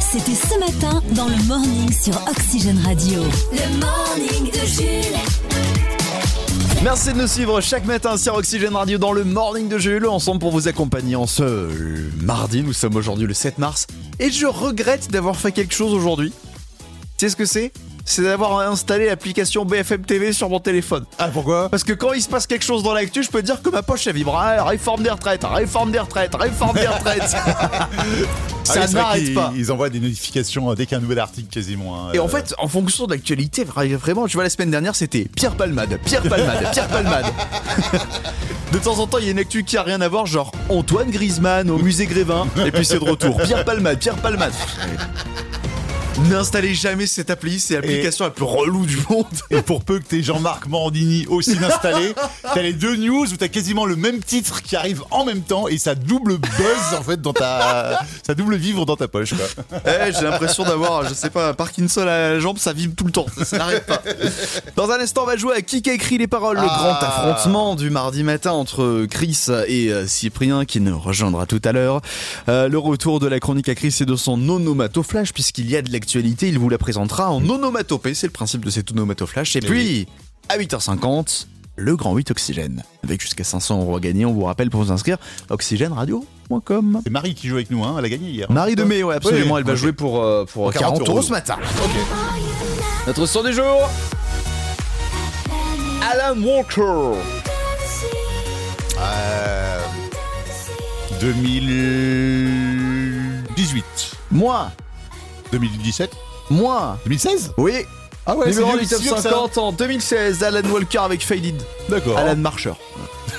C'était ce matin dans le morning sur Oxygène Radio. Le morning de Jules. Merci de nous suivre chaque matin sur Oxygène Radio dans le morning de Jules, ensemble pour vous accompagner en ce mardi. Nous sommes aujourd'hui le 7 mars et je regrette d'avoir fait quelque chose aujourd'hui. Tu sais ce que c'est? C'est d'avoir installé l'application BFM TV sur mon téléphone. Ah pourquoi? Parce que quand il se passe quelque chose dans l'actu, je peux dire que ma poche elle vibre. Ah, réforme des retraites, réforme des retraites, réforme des retraites. Ah Ça oui, c'est vrai n'arrête pas. Ils envoient des notifications dès qu'il y a un nouvel article quasiment. hein. Et en Euh, fait, en fonction de l'actualité, vra- vraiment, tu vois, la semaine dernière, c'était Pierre Palmade, Pierre Palmade, Pierre Palmade. De temps en temps, il y a une actu qui a rien à voir, genre Antoine Griezmann au musée Grévin, et puis c'est de retour. Pierre Palmade, Pierre Palmade. N'installez jamais cette appli, c'est l'application la plus relou du monde. Et pour peu que t'aies Jean-Marc Morandini aussi installé, t'as les deux news où t'as quasiment le même titre qui arrive en même temps et ça double buzz en fait dans ta, ça double vivre dans ta poche quoi. Eh, j'ai l'impression d'avoir, je sais pas, un Parkinson à la jambe, ça vibre tout le temps, ça, ça n'arrête pas. Dans un instant, on va jouer à qui a écrit les paroles, le Ah. grand affrontement du mardi matin entre Chris et euh, Cyprien qui nous rejoindra tout à l'heure. Euh, le retour de la chronique à Chris et de son onomatoflash puisqu'il y a de l'actualité, il vous la présentera en onomatopée, c'est le principe de cet onomatoflash. Et puis, à 8h50, le grand 8 Oxygène. Avec jusqu'à 500 euros à gagner, on vous rappelle pour vous inscrire, oxygèneradio.com. C'est Marie qui joue avec nous, hein, elle a gagné hier. Marie de Mai, ouais, absolument, elle va jouer pour, euh, pour, Pour 40, 40 euros euros. ce matin. Notre son du jour Alan Walker. Euh, 2018, Moi, 2017, moi, 2016 oui. Ah ouais, Numéro c'est du vieux, top c'est sûr que ça. 50 en 2016, Alan Walker avec Faded. D'accord. Alan Marcher.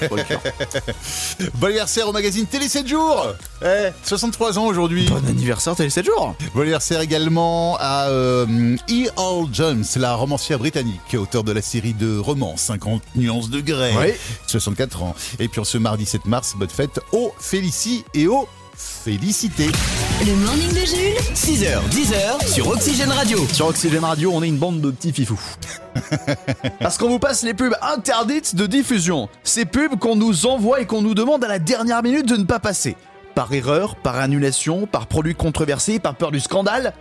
Walker. Bon anniversaire au magazine Télé 7 jours. Eh, 63 ans aujourd'hui. bon anniversaire, télé 7 jours. Bon anniversaire également à euh, E. Hall Jones, la romancière britannique, auteur de la série de romans 50 nuances de grès, Oui. 64 ans. Et puis en ce mardi 7 mars, bonne fête aux Félicie et aux Félicité. Le morning de Jules. 6h, 10h sur Oxygène Radio. Sur Oxygène Radio, on est une bande de petits fifous. Parce qu'on vous passe les pubs interdites de diffusion. Ces pubs qu'on nous envoie et qu'on nous demande à la dernière minute de ne pas passer. Par erreur, par annulation, par produit controversé, par peur du scandale.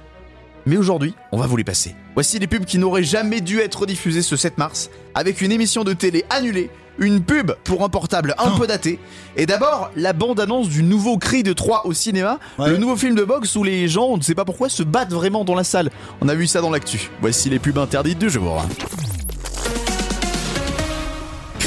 Mais aujourd'hui, on va vous les passer. Voici les pubs qui n'auraient jamais dû être diffusées ce 7 mars, avec une émission de télé annulée, une pub pour un portable un peu daté, et d'abord la bande-annonce du nouveau Cri de 3 au cinéma, Ouais. le nouveau film de boxe où les gens, on ne sait pas pourquoi, se battent vraiment dans la salle. On a vu ça dans l'actu. Voici les pubs interdites du jour.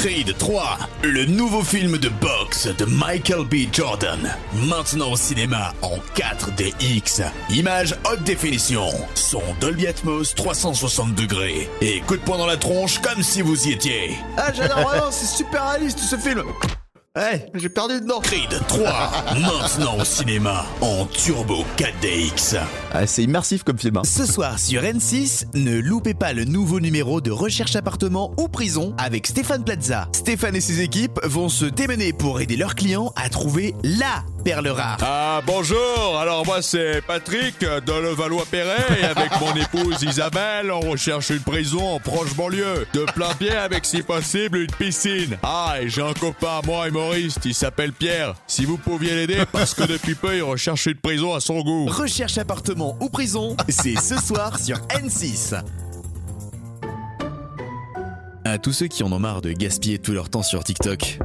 Creed 3, le nouveau film de boxe de Michael B. Jordan. Maintenant au cinéma en 4DX. Images haute définition. Son Dolby Atmos 360 degrés. Et coup de poing dans la tronche comme si vous y étiez. Ah, j'adore vraiment, c'est super réaliste ce film. Ouais, j'ai perdu dedans. Creed 3, maintenant au cinéma en Turbo 4DX. Ah, c'est immersif comme film. hein. Ce soir sur N6, ne loupez pas le nouveau numéro de Recherche appartement ou prison avec Stéphane Plaza. Stéphane et ses équipes vont se démener pour aider leurs clients à trouver LA perle rare. Ah bonjour, alors moi c'est Patrick de Levallois-Perret et avec mon épouse Isabelle on recherche une prison en proche banlieue. De plein pied avec si possible une piscine. Ah et j'ai un copain à moi humoriste, il s'appelle Pierre. Si vous pouviez l'aider parce que depuis peu il recherche une prison à son goût. Recherche appartement ou prison, c'est ce soir sur N6. À tous ceux qui en ont marre de gaspiller tout leur temps sur TikTok.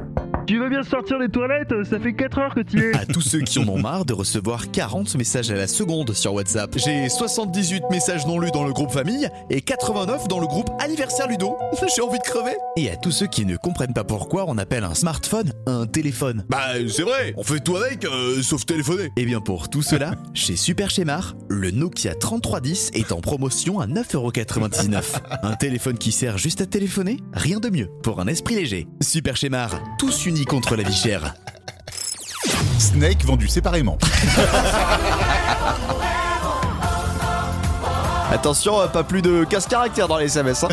Tu veux bien sortir des toilettes Ça fait 4 heures que tu es. À tous ceux qui en ont marre de recevoir 40 messages à la seconde sur WhatsApp. J'ai 78 messages non lus dans le groupe famille et 89 dans le groupe anniversaire Ludo. J'ai envie de crever. Et à tous ceux qui ne comprennent pas pourquoi on appelle un smartphone un téléphone. Bah c'est vrai, on fait tout avec, euh, sauf téléphoner. Et bien pour tout cela, chez Super Schémar, le Nokia 3310 est en promotion à 9,99€. Un téléphone qui sert juste à téléphoner Rien de mieux pour un esprit léger. Super Schémar, tous unis contre la vie chère. Snake vendu séparément. Attention, pas plus de 15 caractères dans les SMS. hein.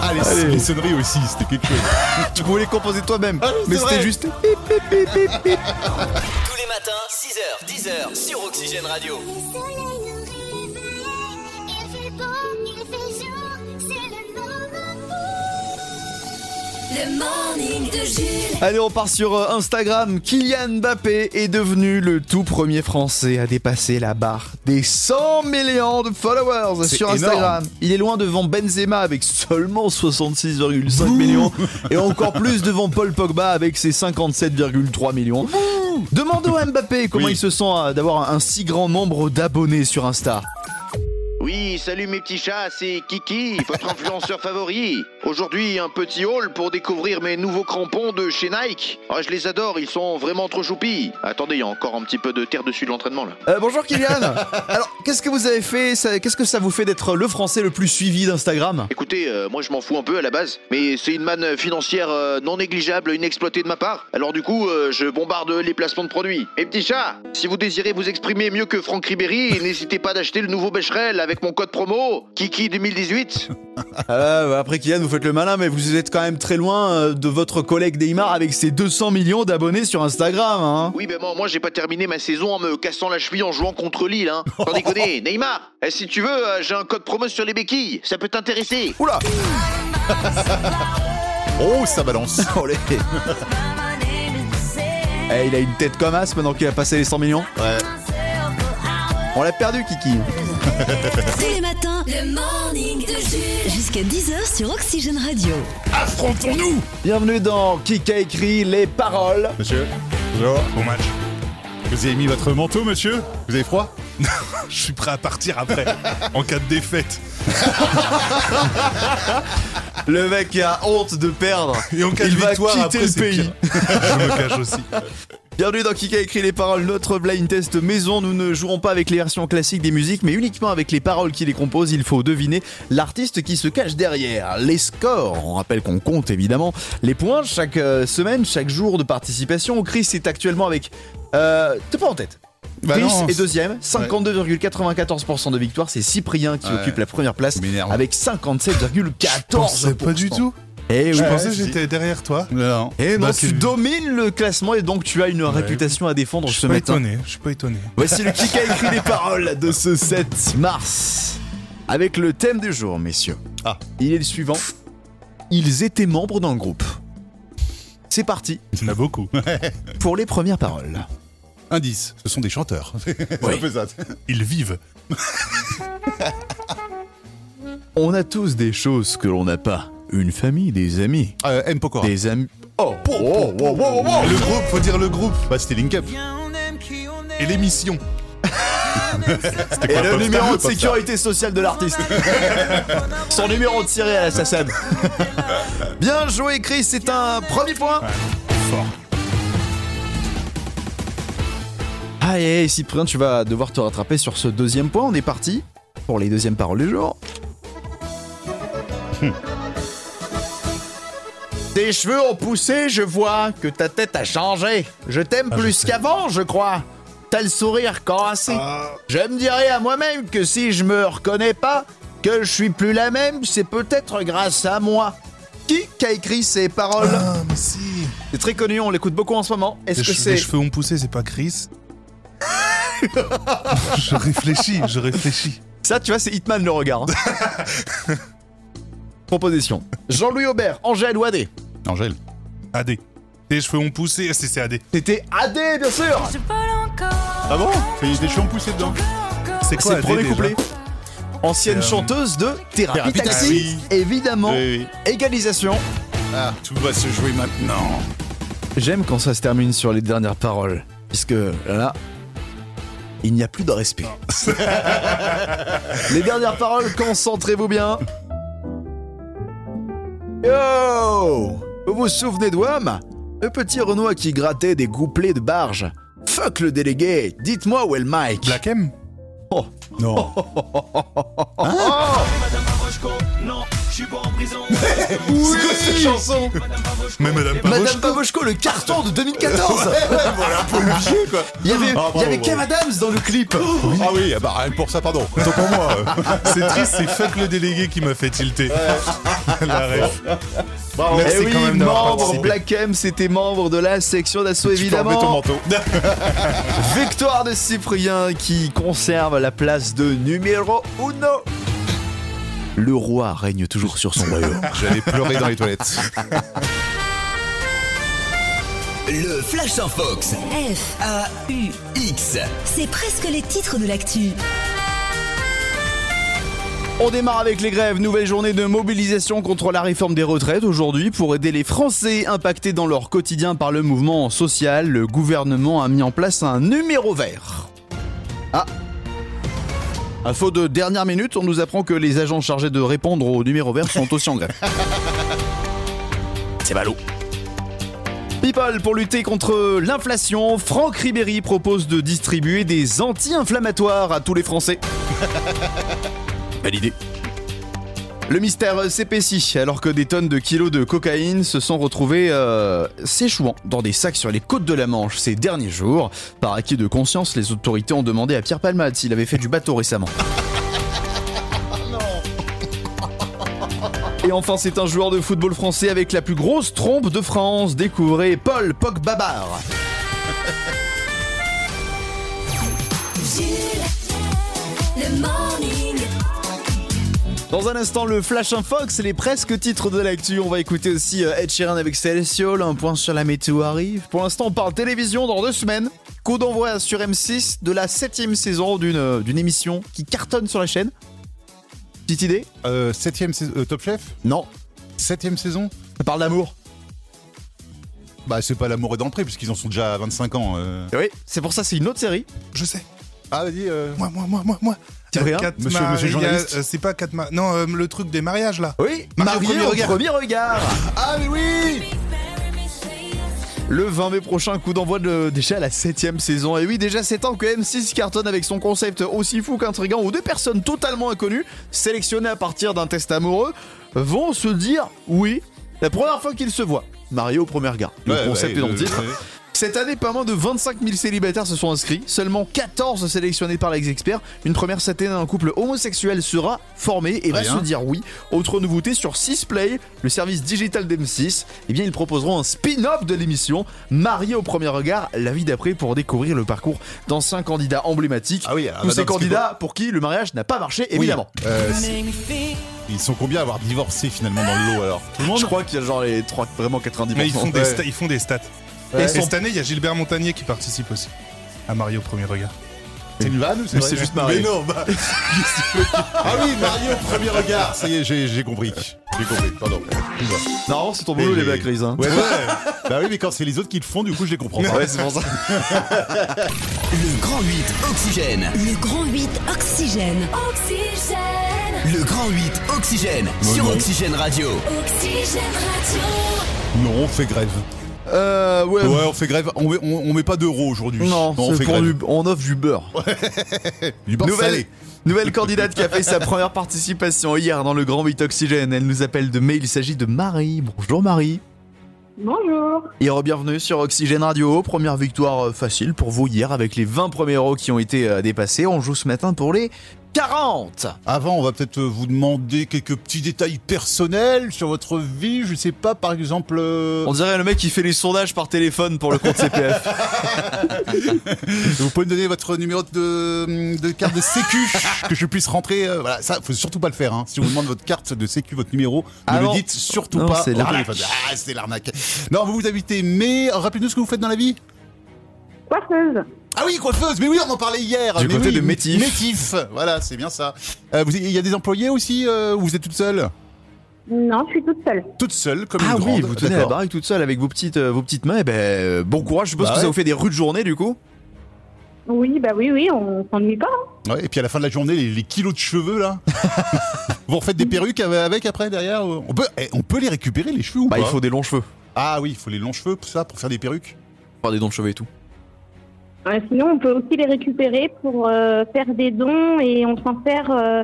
Ah, les, Allez. les sonneries aussi, c'était quelque chose. tu pouvais les composer toi-même. Ah, mais c'était juste. Tous les matins, 6h, 10h sur Oxygène Radio. Le moment Le morning de Jules. Allez, on part sur euh, Instagram. Kylian Mbappé est devenu le tout premier Français à dépasser la barre des 100 millions de followers sur énorme. Instagram. Il est loin devant Benzema avec seulement 66,5 millions et encore plus devant Paul Pogba avec ses 57,3 millions. Demandons à Mbappé comment Oui. il se sent euh, d'avoir un si grand nombre d'abonnés sur Insta. Oui, salut mes petits chats, c'est Kiki, votre influenceur favori. Aujourd'hui, un petit haul pour découvrir mes nouveaux crampons de chez Nike. Ah, je les adore, ils sont vraiment trop choupis. Attendez, il y a encore un petit peu de terre dessus de l'entraînement là. Euh, bonjour Kylian Alors, qu'est-ce que vous avez fait? Qu'est-ce que ça vous fait d'être le Français le plus suivi d'Instagram? Écoutez, euh, moi je m'en fous un peu à la base, mais c'est une manne financière euh, non négligeable, inexploitée de ma part. Alors du coup, je bombarde les placements de produits. Et petits chats, si vous désirez vous exprimer mieux que Franck Ribéry, n'hésitez pas d'acheter le nouveau Becherel avec mon code promo Kiki 2018. Ah, bah après Kylian, vous faites le malin, mais vous êtes quand même très loin euh, de votre collègue Neymar avec ses 200 millions d'abonnés sur Instagram. Hein. Oui, ben moi, moi j'ai pas terminé ma saison en me cassant la cheville en jouant contre Lille, hein. Sans déconner, Neymar, eh, si tu veux, euh, j'ai un code promo sur les béquilles, ça peut t'intéresser. Oula Oh, ça balance. Eh, il a une tête comme as maintenant qu'il a passé les 100 millions. Ouais. On l'a perdu, Kiki. Tous les matins, le morning de Jules. Jusqu'à 10h sur Oxygène Radio. Affrontons-nous Bienvenue dans Qui a écrit les paroles. Monsieur Bonjour. Bon match. Vous avez mis votre manteau, monsieur Vous avez froid Je suis prêt à partir après, en cas de défaite. Le mec qui a honte de perdre. Et en cas Il de va victoire, quitter après, le c'est pays. pire. Je me cache aussi. Bienvenue dans Qui a écrit les paroles, notre blind test maison. Nous ne jouerons pas avec les versions classiques des musiques, mais uniquement avec les paroles qui les composent. Il faut deviner l'artiste qui se cache derrière. Les scores, on rappelle qu'on compte évidemment les points chaque euh, semaine, chaque jour de participation. Chris est actuellement avec... Euh, T'es pas en tête Bah Chris non, est deuxième, 52,94% de victoire. C'est Cyprien qui Ouais. occupe la première place avec 57,14%. pas du tout. Et Je pensais que j'étais derrière toi. Non. Et non, Bah, tu domines le classement et donc tu as une réputation à défendre Je ce suis pas matin. étonné. Je suis pas étonné. Voici le qui a écrit les paroles de ce 7 mars. Avec le thème du jour, messieurs. Ah. Il est le suivant. Ils étaient membres d'un groupe. C'est parti Il y en a beaucoup. pour les premières paroles. Indice, ce sont des chanteurs. Oui. Ils vivent. On a tous des choses que l'on n'a pas. Une famille, des amis. Euh, M. Pokora. Des amis. Oh, oh, oh, oh, oh, oh. Le groupe, faut dire le groupe. Bah, c'était Link Up. Et l'émission. Et le numéro de sécurité sociale de l'artiste. Son numéro de tiré à la SACEM. Bien joué, Chris, c'est un premier point. Fort. Aïe, aïe, Cyprien, tu vas devoir te rattraper sur ce deuxième point. On est parti pour les deuxièmes paroles du jour. Tes cheveux ont poussé, je vois que ta tête a changé. Je t'aime Ah, plus qu'avant, je crois. T'as le sourire cassé. Je me dirais à moi-même que si je me reconnais pas, que je suis plus la même, c'est peut-être grâce à moi. Qui a écrit ces paroles Ah, mais si. C'est très connu, on l'écoute beaucoup en ce moment. Est-ce que c'est les cheveux ont poussé, c'est pas Chris Je réfléchis, je réfléchis. Ça, tu vois, c'est Hitman le regard. hein. Proposition. Jean-Louis Aubert, Angèle ou AD Angèle. AD. Les cheveux ont poussé, c'est c'est AD. C'était AD, bien sûr Ah bon Il y a des cheveux poussés dedans. C'est C'est quoi le AD premier déjà couplet. Ancienne C'est, euh, chanteuse de Thérapie, Thérapie Taxi, Taxi. évidemment. Oui, oui. Égalisation. Ah, tout va se jouer maintenant. J'aime quand ça se termine sur les dernières paroles, puisque là, il n'y a plus de respect. les dernières paroles, concentrez-vous bien. Yo Vous vous souvenez de WAM Le petit Renoir qui grattait des gouplets de barge? Fuck le délégué, dites-moi où est le mic. Black M Oh. Non. Oui cette chanson? Mais Madame Madame Pavoshko Pavoshko, le carton de 2014 voilà, faut oublier quoi. Il y avait, Ah, bravo, il y avait bravo. Kev Adams dans le clip Ah oui, ah bah rien que pour ça, pardon. Autant pour moi. C'est triste, c'est fuck le délégué qui m'a fait tilter. La ref. Bravo. Merci Eh oui, quand même d'avoir membre. Black M, c'était membre de la section d'assaut ton évidemment. manteau. Victoire de Cyprien qui conserve la place de numéro uno. Le roi règne toujours sur son royaume. J'allais pleurer dans les toilettes. Le Flash en Fox. F, A-U-X. c'est presque les titres de l'actu. On démarre avec les grèves. Nouvelle journée de mobilisation contre la réforme des retraites aujourd'hui pour aider les Français impactés dans leur quotidien par le mouvement social. Le gouvernement a mis en place un numéro vert. Ah. Info de dernière minute, on nous apprend que les agents chargés de répondre au numéro vert sont aussi en grève. C'est ballot. People, pour lutter contre l'inflation, Franck Ribéry propose de distribuer des anti-inflammatoires à tous les Français. Belle idée. Le mystère s'épaissit alors que des tonnes de kilos de cocaïne se sont retrouvées euh, s'échouant dans des sacs sur les côtes de la Manche ces derniers jours. Par acquis de conscience, les autorités ont demandé à Pierre Palmade s'il avait fait du bateau récemment. Et enfin, c'est un joueur de football français avec la plus grosse trompe de France. Découvrez Paul Pogbabar. Dans un instant, le Flash Infox, les presque titres de l'actu. On va écouter aussi euh, Ed Sheeran avec Celestial. Un point sur la météo arrive. Pour l'instant, on parle télévision dans deux semaines. Coup d'envoi sur M6 de la septième saison d'une euh, d'une émission qui cartonne sur la chaîne. Petite idée Euh, septième saison, euh, Top Chef? Non. Septième saison? Ça parle d'amour. Bah c'est pas l'amour est dans le pré puisqu'ils en sont déjà à 25 ans. euh. Et Oui, c'est pour ça, c'est une autre série. Je sais. Ah vas-y. euh, Moi, moi, moi, moi, moi. C'est vrai, hein Monsieur- mariages- monsieur le journaliste euh, C'est pas quatre ma- Non, euh, le truc des mariages là. Oui, Marié au Marié au premier premier regard. Ah mais oui Le 20 mai prochain, coup d'envoi de déjà la septième saison. Et oui, déjà 7 ans que M6 cartonne avec son concept aussi fou qu'intrigant où deux personnes totalement inconnues, sélectionnées à partir d'un test amoureux, vont se dire oui, la première fois qu'ils se voient. Marié au premier regard. Le Ouais, concept ouais, est dans le le- titre. Cette année, pas moins de 25 000 célibataires se sont inscrits, seulement 14 sélectionnés par les experts. Une première cette année, un couple homosexuel sera formé et va Rien. se dire oui. Autre nouveauté sur 6play, le service digital d'M6, eh bien ils proposeront un spin-off de l'émission Marié au premier regard, la vie d'après pour découvrir le parcours d'anciens candidats emblématiques. Ah oui, Tous ces candidats pour qui le mariage n'a pas marché, évidemment. Oui, euh, ils sont combien à avoir divorcé finalement dans le lot alors? Tout le monde Je crois qu'il y a genre les trois, vraiment 90%. Mais ils font, des Ouais. sta- ils font des stats. Et Et son- cette année, il y a Gilbert Montagnier qui participe aussi. À Mario au premier regard. C'est une vanne ou c'est juste marié. Mais non, bah. ah oui, Mario au premier regard. Ça y est, j'ai j'ai compris. J'ai compris. Pardon. Normalement, c'est ton boulot, les mecs, Chris, hein. Ouais, ouais. bah oui, mais quand c'est les autres qui le font, du coup, je les comprends pas. Ouais, c'est pour ça. Le Grand 8 Oxygène. Le grand 8 Oxygène. Oxygène, Le Grand 8 Oxygène. Sur non. Oxygène Radio. Oxygène Radio. Non, on fait grève. Euh, ouais. Ouais, on fait grève. On met, on, on met pas d'euros aujourd'hui. Non, on c'est fait pour grève. du, on offre du beurre. Du beurre Nouvelle, salé. nouvelle candidate qui a fait sa première participation hier dans le Grand 8 Oxygène. Elle nous appelle de mail. Il s'agit de Marie. Bonjour Marie. Bonjour. Et bienvenue sur Oxygène Radio. Première victoire euh, facile pour vous hier avec les 20 premiers euros qui ont été euh, dépassés. On joue ce matin pour les 40. Avant, on va peut-être vous demander quelques petits détails personnels sur votre vie. Je sais pas, par exemple. euh, On dirait le mec qui fait les sondages par téléphone pour le compte CPF. Vous pouvez me donner votre numéro de, de carte de sécu que je puisse rentrer. euh, voilà, ça, faut surtout pas le faire. Hein. Si on vous demande votre carte de sécu, votre numéro, Ah ne non. le dites surtout Non, pas. c'est au l'arnaque. téléphone. Ah, c'est l'arnaque. Non, vous vous habitez, mais rappelez-nous ce que vous faites dans la vie. Coiffeuse. Ah oui, coiffeuse. Mais oui, on en parlait hier. Du Mais côté oui, de Métif. Métif. Voilà, c'est bien ça. Euh, vous- Il y a des employés aussi euh, ou vous êtes toute seule? Non, je suis toute seule. Toute seule, comme Ah une oui, grande. vous tenez la D'accord. baraque toute seule avec vos petites, euh, vos petites mains. Eh ben, euh, bon courage. Je suppose Bah que ça ouais. vous fait des rudes journées du coup? Oui, bah oui, oui, on s'ennuie pas. hein. Ouais, et puis à la fin de la journée, les, les kilos de cheveux là. vous refaites des perruques avec, avec après derrière. On peut, eh, on peut les récupérer les cheveux ou Bah, pas? il faut des longs cheveux. Ah oui, il faut les longs cheveux pour ça, pour faire des perruques. Faire des dons de cheveux et tout. Euh, sinon, on peut aussi les récupérer pour euh, faire des dons et on s'en sert euh,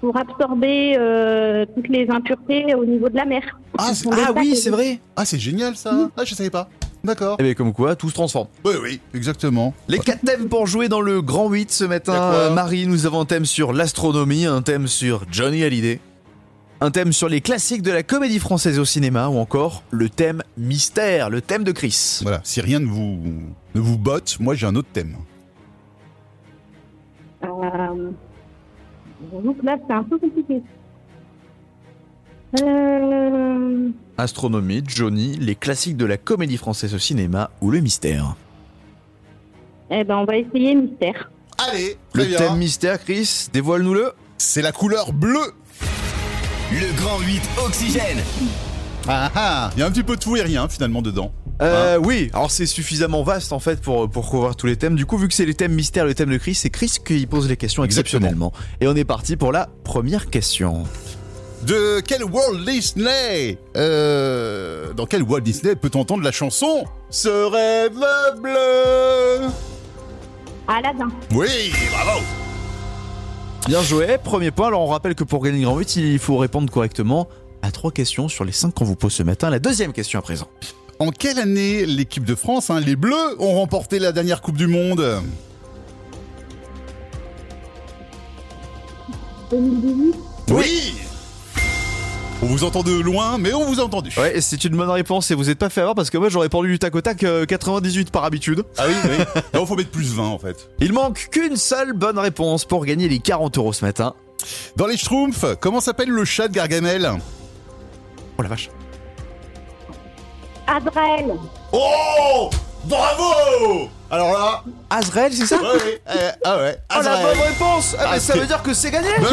pour absorber euh, toutes les impuretés au niveau de la mer. Ah, Ah sacs oui, et c'est vrai. ah, c'est génial ça. Ah, je savais pas. D'accord. Eh bien, comme quoi, tout se transforme. Oui, oui, exactement. Les quatre thèmes pour jouer dans le Grand 8 ce matin. Euh, Marie, nous avons un thème sur l'astronomie, un thème sur Johnny Hallyday, un thème sur les classiques de la comédie française au cinéma ou encore le thème mystère, le thème de Chris. Voilà, si rien ne vous, ne vous botte, moi j'ai un autre thème. Euh, donc là, c'est un peu compliqué. Euh, Astronomie, Johnny, les classiques de la comédie française au cinéma ou le mystère. eh ben, on va essayer mystère. Allez, Le bien. thème mystère, Chris, dévoile-nous-le. C'est la couleur bleue. Le grand 8 Oxygène. Ah ah, il y a un petit peu de tout et rien finalement dedans. Euh, Hein oui, alors c'est suffisamment vaste en fait pour, pour couvrir tous les thèmes. Du coup, vu que c'est les thèmes mystères, le thème de Chris, c'est Chris qui pose les questions Exactement. exceptionnellement. Et on est parti pour la première question. De quel Walt Disney euh, Dans quel Walt Disney peut-on entendre la chanson Ce rêve bleu Aladdin. Oui, bravo Bien joué, premier point. Alors on rappelle que pour gagner grand 8, il faut répondre correctement à trois questions sur les cinq qu'on vous pose ce matin. La deuxième question à présent. En quelle année l'équipe de France, hein, les Bleus, ont remporté la dernière Coupe du Monde? 2018. Oui On vous entend de loin, mais on vous a entendu. Ouais, c'est une bonne réponse et vous êtes pas fait avoir parce que moi j'aurais répondu du tac au tac euh, 98 par habitude. Ah oui, oui. Non, faut mettre plus 20 en fait. Il manque qu'une seule bonne réponse pour gagner les 40 euros ce matin. Dans les Schtroumpfs, comment s'appelle le chat de Gargamel? Oh la vache. Adrel. Oh Bravo Alors là, Azrael, c'est ça? Ouais, ouais, euh, ah ouais, Oh la Azrael. bonne réponse ah, mais Ah, ça veut dire que c'est gagné Ben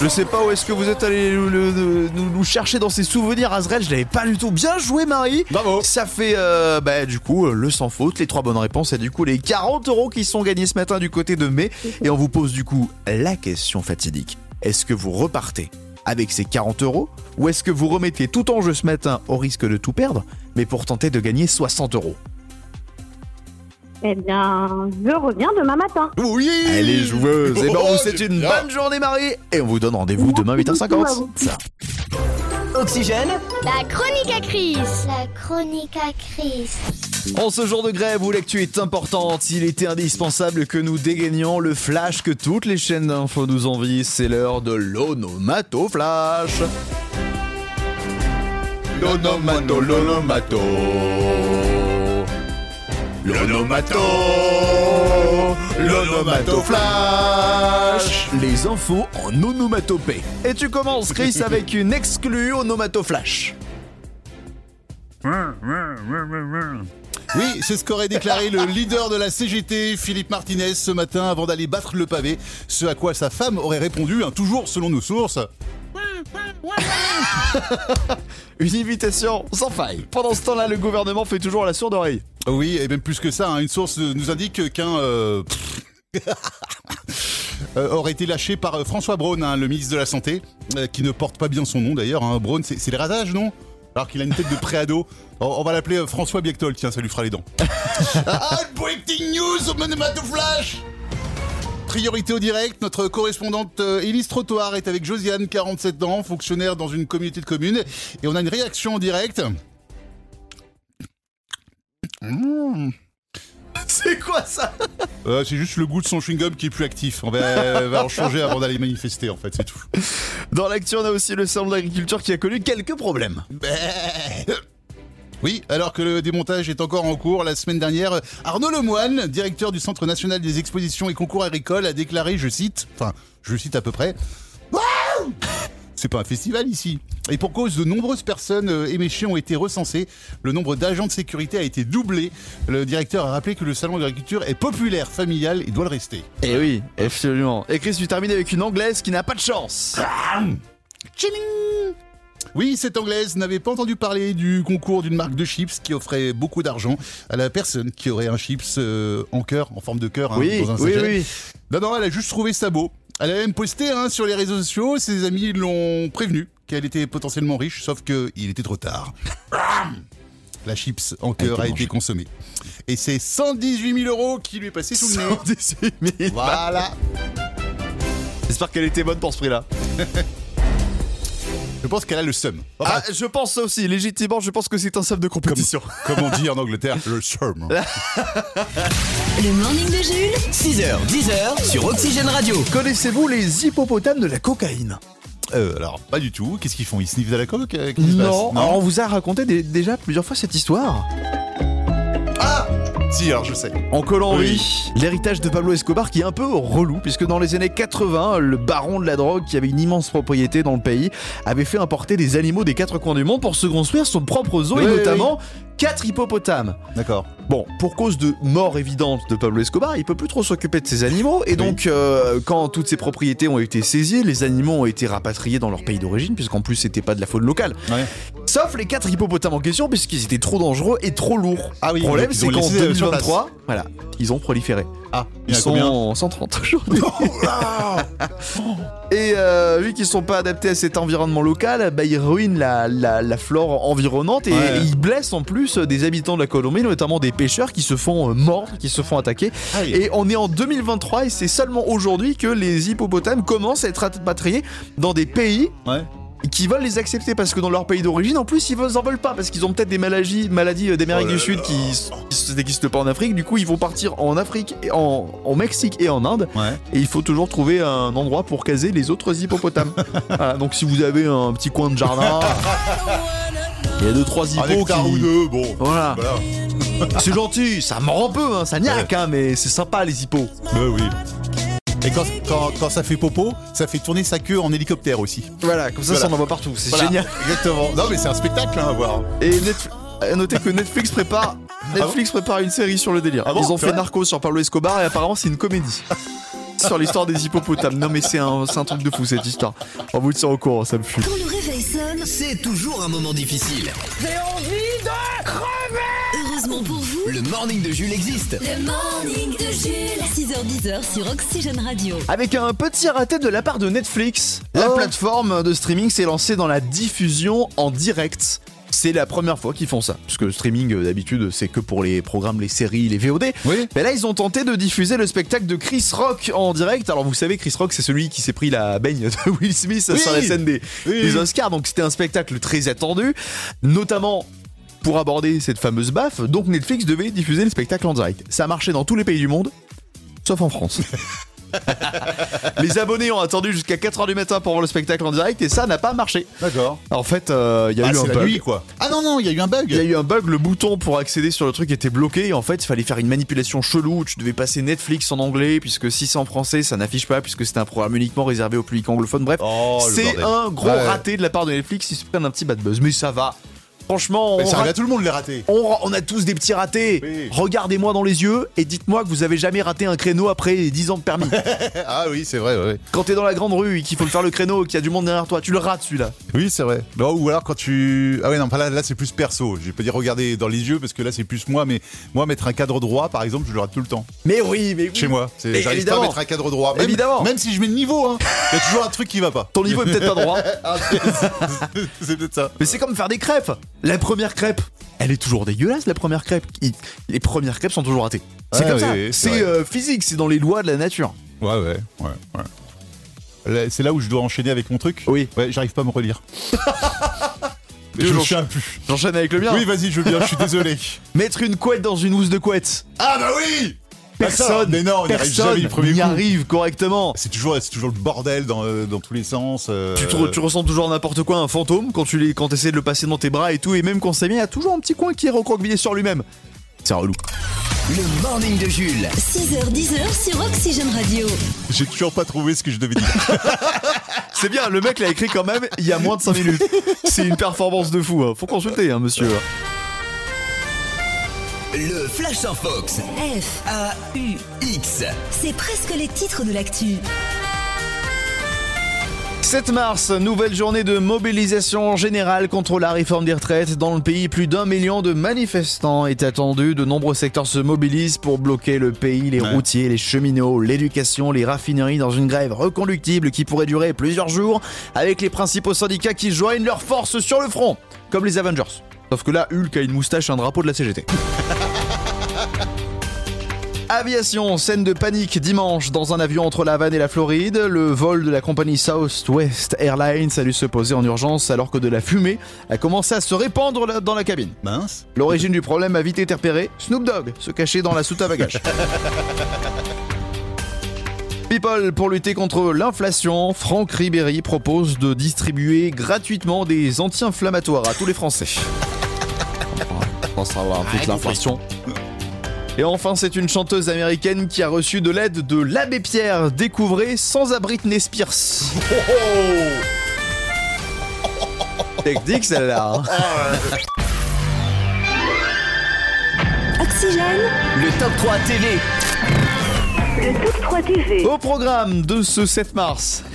Je sais pas où est-ce que vous êtes allé nous chercher dans ces souvenirs Azrael, je l'avais pas du tout. Bien joué Marie. Bravo. Ça fait euh, bah, du coup euh, le sans faute, les trois bonnes réponses et du coup les 40 euros qui sont gagnés ce matin du côté de mai. Et on vous pose du coup la question fatidique. Est-ce que vous repartez avec ces 40 euros ou est-ce que vous remettez tout en jeu ce matin au risque de tout perdre mais pour tenter de gagner 60 euros? Eh bien, je reviens demain matin. Oui Elle est joueuse. Et ben, on Oh, vous souhaite c'est une bien. bonne journée, Marie. Et on vous donne rendez-vous demain 8h50. Oxygène. La chronique à Chris. La chronique à Chris. En ce jour de grève où l'actu est importante, il était indispensable que nous dégagnions le flash que toutes les chaînes d'infos nous envient. C'est l'heure de l'onomato flash. L'onomato, l'onomato. L'onomato. L'onomato flash. Les infos en onomatopée. Et tu commences, Chris, avec une exclue onomato flash. Oui, c'est ce qu'aurait déclaré le leader de la CGT, Philippe Martinez, ce matin avant d'aller battre le pavé. Ce à quoi sa femme aurait répondu, hein, toujours selon nos sources. Une invitation sans faille. Pendant ce temps-là, le gouvernement fait toujours la sourde oreille. Oui, et même plus que ça, hein, une source nous indique qu'un euh, euh, aurait été lâché par euh, François Braun, hein, le ministre de la Santé, euh, qui ne porte pas bien son nom d'ailleurs. Hein. Braun, c'est c'est les rasages, non? Alors qu'il a une tête de préado. On, on va l'appeler euh, François Biectol, tiens, ça lui fera les dents. ah, breaking news au Monomato Flash Priorité au direct, notre correspondante euh, Élise Trottoir est avec Josiane, 47 ans, fonctionnaire dans une communauté de communes. Et on a une réaction en direct. Mmh. C'est quoi ça Euh, c'est juste le goût de son chewing-gum qui est plus actif. On va, on va en changer avant d'aller manifester, en fait, c'est tout. Dans l'actu, on a aussi le salon de l'agriculture qui a connu quelques problèmes. Oui, alors que le démontage est encore en cours, la semaine dernière, Arnaud Lemoine, directeur du Centre national des expositions et concours agricoles, a déclaré, je cite, enfin, je cite à peu près, c'est pas un festival ici. Et pour cause, de nombreuses personnes euh, éméchées ont été recensées. Le nombre d'agents de sécurité a été doublé. Le directeur a rappelé que le salon de l'agriculture est populaire, familial et doit le rester. Eh oui, absolument. Et Chris, tu termines avec une anglaise qui n'a pas de chance. Tchiling oui, cette anglaise n'avait pas entendu parler du concours d'une marque de chips qui offrait beaucoup d'argent à la personne qui aurait un chips euh, en cœur, en forme de cœur, hein, Oui, dans un oui, sachet. oui. Non, non, elle a juste trouvé ça beau. Elle a même posté hein, sur les réseaux sociaux, ses amis l'ont prévenu qu'elle était potentiellement riche, sauf que il était trop tard. La chips en cœur a été consommée. Et c'est 118 000 euros qui lui est passé sous le nez. 118 000. Voilà. J'espère qu'elle était bonne pour ce prix-là. Je pense qu'elle a le seum. Enfin, Ah, je pense aussi, légitimement, je pense que c'est un sub de compétition. comme on dit en Angleterre, le seum. Le morning de Jules. 6h, 10h sur Oxygène Radio. Connaissez-vous les hippopotames de la cocaïne? Euh, alors, pas du tout. Qu'est-ce qu'ils font? Ils sniffent de la coke? Euh, non. Alors, on vous a raconté dé- déjà plusieurs fois cette histoire. Si, alors je sais. En Colombie, l'héritage de Pablo Escobar qui est un peu relou, puisque dans les années 80, le baron de la drogue, qui avait une immense propriété dans le pays, avait fait importer des animaux des quatre coins du monde pour se construire son propre zoo, et Oui, oui, notamment quatre hippopotames. D'accord. Bon, pour cause de mort évidente de Pablo Escobar, il peut plus trop s'occuper de ses animaux, et donc euh, quand toutes ces propriétés ont été saisies, les animaux ont été rapatriés dans leur pays d'origine, puisqu'en plus c'était pas de la faune locale. Ouais. Sauf les quatre hippopotames en question, puisqu'ils étaient trop dangereux et trop lourds. Ah oui, Le problème, c'est qu'en laissé, euh, sur place. 2023, voilà, ils ont proliféré. Ah, il Ils en sont combien 130 aujourd'hui. Et euh, vu qu'ils sont pas adaptés à cet environnement local, bah, ils ruinent la, la- la flore environnante et, Ouais. et ils blessent en plus des habitants de la Colombie, notamment des pêcheurs qui se font euh, mordre, qui se font attaquer. Ah oui. Et on est en 2023 et c'est seulement aujourd'hui que les hippopotames commencent à être rapatriés dans des pays Ouais. qui veulent les accepter parce que dans leur pays d'origine, en plus, ils en veulent pas parce qu'ils ont peut-être des maladies, maladies euh, d'Amérique Oh du Sud qui, n'existent pas en Afrique. Du coup, ils vont partir en Afrique, et en, en Mexique et en Inde. Ouais. Et il faut toujours trouver un endroit pour caser les autres hippopotames. Voilà, donc si vous avez un petit coin de jardin, il y a deux trois hippos qui. ou deux, bon. Voilà. Voilà. C'est gentil, ça mord un peu, hein, ça niaque, hein, mais c'est sympa les hippos. Bah oui. Et quand, quand, quand ça fait popo, ça fait tourner sa queue en hélicoptère aussi. Voilà, comme ça, Voilà. ça en voit partout, c'est Voilà. génial. Exactement. Non, mais c'est un spectacle hein, à voir. Et Netf- à noter que Netflix prépare, Netflix prépare une série sur le délire. Ah bon Ils ont fait Narcos sur Pablo Escobar et apparemment c'est une comédie. sur l'histoire des hippopotames. Non mais c'est un, c'est un truc de fou cette histoire. On vous tient au courant, ça me fume. Quand le réveil sonne, C'est toujours un moment difficile. j'ai envie de crever Heureusement pour vous, Le morning de Jules existe. le morning de Jules. 6h10 sur Oxygène Radio. Avec un petit raté de la part de Netflix, la Oh. plateforme de streaming s'est lancée dans la diffusion en direct. C'est la première fois qu'ils font ça, parce que le streaming euh, d'habitude c'est que pour les programmes, les séries, les VOD. Oui. Mais là ils ont tenté de diffuser le spectacle de Chris Rock en direct. Alors vous savez Chris Rock c'est celui qui s'est pris la baigne de Will Smith Oui. sur la scène des, Oui, des. Oscars, donc c'était un spectacle très attendu, notamment pour aborder cette fameuse baffe. Donc Netflix devait diffuser le spectacle en direct. Ça a marché dans tous les pays du monde, sauf en France. Les abonnés ont attendu jusqu'à 4h du matin pour voir le spectacle en direct et ça n'a pas marché. D'accord. En fait, euh, il y a Ah, eu un bug. nuit, quoi. Ah non, non, il y a eu un bug. Il y a eu un bug, le bouton pour accéder sur le truc était bloqué et en fait il fallait faire une manipulation chelou, tu devais passer Netflix en anglais puisque si c'est en français ça n'affiche pas puisque c'était un programme uniquement réservé au public anglophone, bref. Oh, c'est un gros Ouais. raté de la part de Netflix, ils se prennent un petit bad buzz, mais ça va. Franchement, Mais on, ça rate- arrive à tout le monde les rater. on- on a tous des petits ratés. Oui. Regardez-moi dans les yeux et dites-moi que vous avez jamais raté un créneau après 10 ans de permis. Ah oui, c'est vrai, ouais. Quand t'es dans la grande rue et qu'il faut faire le créneau et qu'il y a du monde derrière toi, tu le rates celui-là. Oui, c'est vrai. Non, ou alors quand tu. Ah ouais, non, pas là, là c'est plus perso. Je vais pas dire regarder dans les yeux parce que là c'est plus moi, mais moi mettre un cadre droit par exemple, je le rate tout le temps. Mais oui, mais oui. Chez moi. J'arrive pas à mettre un cadre droit. Même, Évidemment. Même si je mets le niveau, hein. Il y a toujours un truc qui va pas. Ton niveau est peut-être pas droit, Ah, c'est- c'est peut-être ça. mais c'est comme faire des crêpes. La première crêpe, elle est toujours dégueulasse, la première crêpe. Il- Les premières crêpes sont toujours ratées. C'est Ouais, comme ça. c'est c'est vrai. euh, physique, c'est dans les lois de la nature. Ouais, ouais, ouais, ouais. Là, C'est là où je dois enchaîner avec mon truc. Oui. Ouais, j'arrive pas à me relire. Je plus. J'enchaîne avec le mien. Oui, vas-y, je veux bien, je suis désolé. Mettre une couette dans une housse de couette. Ah bah oui Personne, Mais non, on n'y arrive personne jamais du premier n'y coup. arrive correctement. C'est toujours, c'est toujours le bordel dans, dans tous les sens. euh, Tu, te- tu ressens toujours n'importe quoi, un fantôme, quand tu les, quand essaies de le passer dans tes bras et tout, et même quand c'est bien, il y a toujours un petit coin qui est recroquevillé sur lui-même. C'est relou. Le morning de Jules. 6h10 sur Oxygène Radio. J'ai toujours pas trouvé ce que je devais dire. C'est bien, le mec l'a écrit quand même il y a moins de 5 minutes. C'est une performance de fou, hein. faut consulter, hein, monsieur. Le Flash en Fox. F, A-U-X. c'est presque les titres de l'actu. 7 mars, nouvelle journée de mobilisation générale contre la réforme des retraites. Dans le pays, plus d'un million de manifestants est attendu. De nombreux secteurs se mobilisent pour bloquer le pays. Les Ouais. routiers, les cheminots, l'éducation, les raffineries dans une grève reconductible qui pourrait durer plusieurs jours avec les principaux syndicats qui joignent leurs forces sur le front, comme les Avengers. Sauf que là, Hulk a une moustache et un drapeau de la CGT. Aviation, scène de panique dimanche dans un avion entre la Havane et la Floride. Le vol de la compagnie Southwest Airlines a dû se poser en urgence alors que de la fumée a commencé à se répandre dans la cabine. Mince. L'origine du problème a vite été repérée. Snoop Dogg se cachait dans la soute à bagages. People, pour lutter contre l'inflation, Franck Ribéry propose de distribuer gratuitement des anti-inflammatoires à tous les Français. On pense avoir toute l'inflation. Et enfin, c'est une chanteuse américaine qui a reçu de l'aide de l'abbé Pierre. Découvrez sans abri Britney Spears. Technique celle-là. hein. Oxygène, Le top 3 TV. Le top 3 TV. Au programme de ce 7 mars.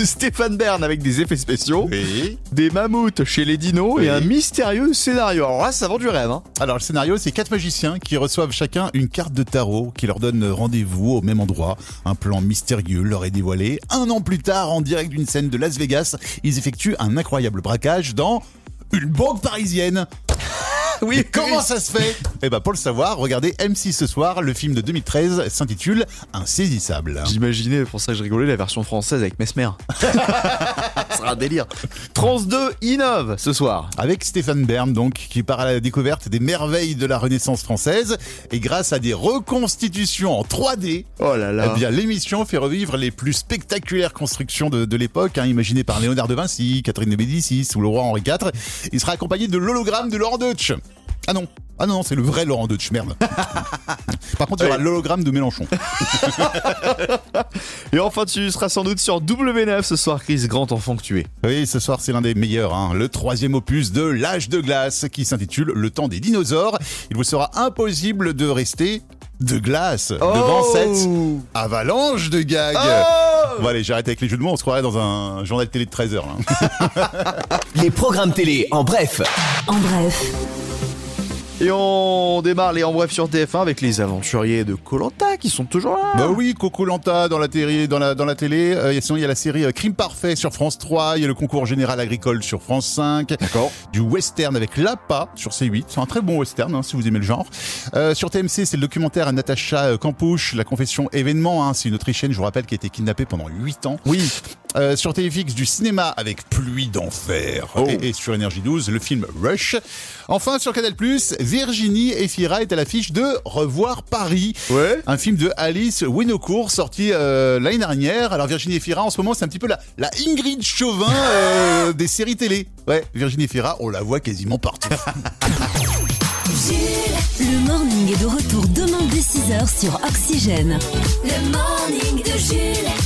Stéphane Bern avec des effets spéciaux, Oui. des mammouths chez les dinos Oui. et un mystérieux scénario. Alors là, ça vend du rêve. Hein. Alors le scénario, c'est quatre magiciens qui reçoivent chacun une carte de tarot qui leur donne rendez-vous au même endroit. Un plan mystérieux leur est dévoilé. Un an plus tard, en direct d'une scène de Las Vegas, ils effectuent un incroyable braquage dans une banque parisienne. Oui, comment ça se fait? Eh ben pour le savoir, regardez M6 ce soir. Le film de 2013 s'intitule Insaisissable. J'imaginais, pour ça que je rigolais, la version française avec Mesmer. ça sera un délire. France 2 innove ce soir. Avec Stéphane Bern, donc, qui part à la découverte des merveilles de la Renaissance française. Et grâce à des reconstitutions en 3D, Oh là là. Eh bien, l'émission fait revivre les plus spectaculaires constructions de, de l'époque, hein, imaginées par Léonard de Vinci, Catherine de Médicis ou le roi Henri IV. Il sera accompagné de l'hologramme de Laurent Deutsch. Ah non, ah non, c'est le vrai Laurent Deutsch, merde. par contre, il y aura l'hologramme de Mélenchon. Et enfin, tu seras sans doute sur W9 ce soir, Chris Grant, enfant que tu es. Oui, ce soir, c'est l'un des meilleurs, hein, le troisième opus de L'âge de glace, qui s'intitule Le temps des dinosaures. Il vous sera impossible de rester de glace devant cette avalanche de gags. Bon allez, j'arrête avec les jeux de mots, on se croirait dans un journal télé de 13h. Les programmes télé en bref. En bref, Et on démarre les en bref sur TF1 avec les aventuriers de Colanta qui sont toujours là. Bah oui, Coco Lanta dans la télé, dans la, dans la télé. Euh, sinon, il y a la série euh, Crime Parfait sur France 3. Il y a le concours général agricole sur France 5. D'accord. Du western avec Lapa sur C8. C'est un très bon western, hein, si vous aimez le genre. Euh, sur TMC, c'est le documentaire à Natacha Campouche, La confession événement. Hein, c'est une Autrichienne, je vous rappelle, qui a été kidnappée pendant 8 ans. Oui. Euh, sur TFX, du cinéma avec Pluie d'enfer. Oh. Et, et sur Énergie 12, le film Rush. Enfin, sur Canal+, Virginie Efira est à l'affiche de Revoir Paris. Ouais. Un film de Alice Winocourt sorti euh, l'année dernière. Alors Virginie Efira en ce moment c'est un petit peu la, la Ingrid Chauvin euh, des séries télé. Ouais, Virginie Efira, on la voit quasiment partout. le morning est de retour demain dès 6h sur Oxygène. Le morning de Jules.